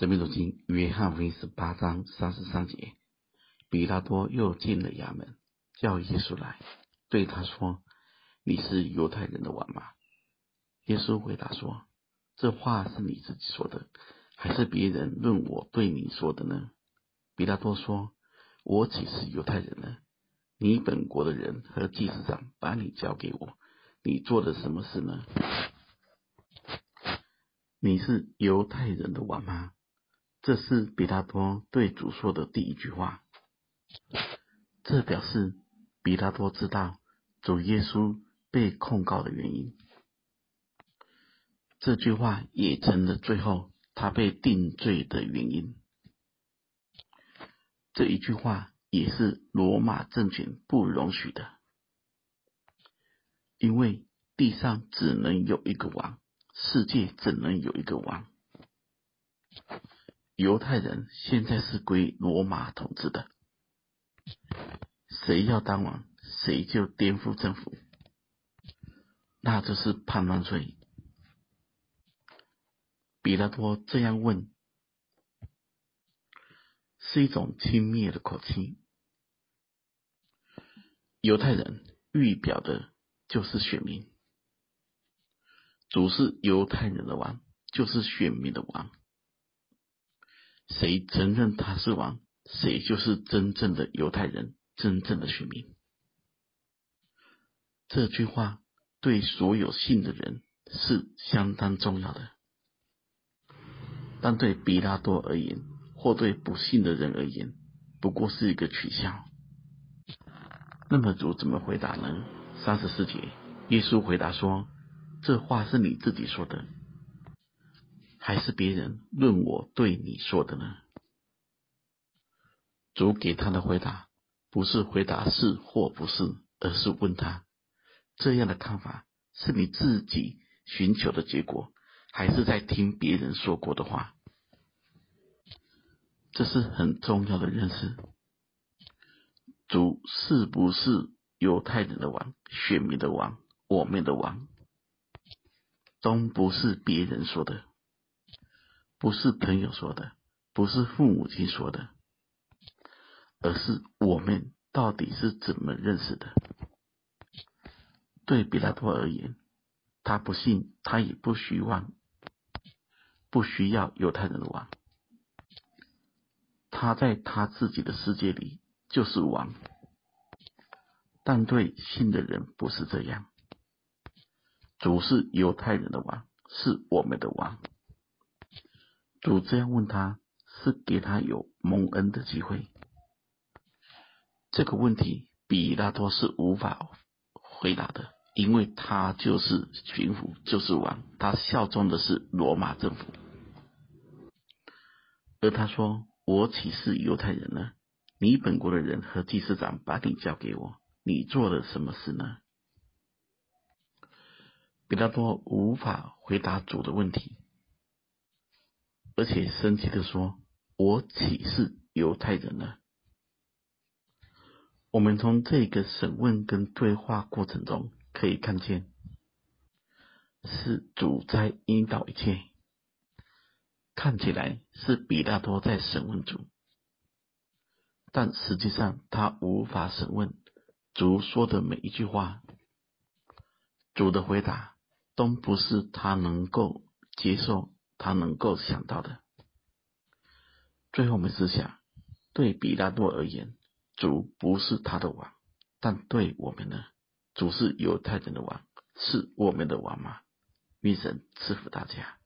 生命读经约翰福音十八章三十三节，比拉多又进了衙门，叫耶稣来，对他说：“你是犹太人的王吗？”耶稣回答说：“这话是你自己说的，还是别人论我对你说的呢？”比拉多说：“我岂是犹太人呢？你本国的人和祭司长把你交给我，你做了什么事呢？你是犹太人的王吗？”这是彼拉多对主说的第一句话，这表示彼拉多知道主耶稣被控告的原因。这句话也成了最后他被定罪的原因。这一句话也是罗马政权不容许的，因为地上只能有一个王，世界只能有一个王。犹太人现在是归罗马统治的，谁要当王，谁就颠覆政府，那就是叛乱罪。彼拉多这样问，是一种轻蔑的口气。犹太人预表的就是选民，主是犹太人的王，就是选民的王。谁承认他是王，谁就是真正的犹太人，真正的选民。这句话对所有信的人是相当重要的，但对比拉多而言，或对不信的人而言，不过是一个取笑。那么主怎么回答呢？三十四节，耶稣回答说：“这话是你自己说的。”还是别人论我对你说的呢？主给他的回答不是回答是或不是，而是问他：这样的看法是你自己寻求的结果，还是在听别人说过的话？这是很重要的认识。主是不是犹太人的王、选民的王、我们的王，都不是别人说的。不是朋友说的，不是父母亲说的，而是我们到底是怎么认识的？对彼拉多而言，他不信，他也不希望，不需要犹太人的王。他在他自己的世界里就是王，但对信的人不是这样。主是犹太人的王，是我们的王。主这样问他，是给他有蒙恩的机会。这个问题，彼拉多是无法回答的，因为他就是巡抚，就是王，他效忠的是罗马政府。而他说：“我岂是犹太人呢？你本国的人和祭司长把你交给我，你做了什么事呢？”彼拉多无法回答主的问题。而且生气地说：“我岂是犹太人呢？”我们从这个审问跟对话过程中可以看见，是主在引导一切。看起来是彼拉多在审问主，但实际上他无法审问主说的每一句话。主的回答都不是他能够接受。他能够想到的。最后，我们思想，对比拉多而言，主不是他的王；但对我们呢？主是犹太人的王，是我们的王吗？愿神赐福大家。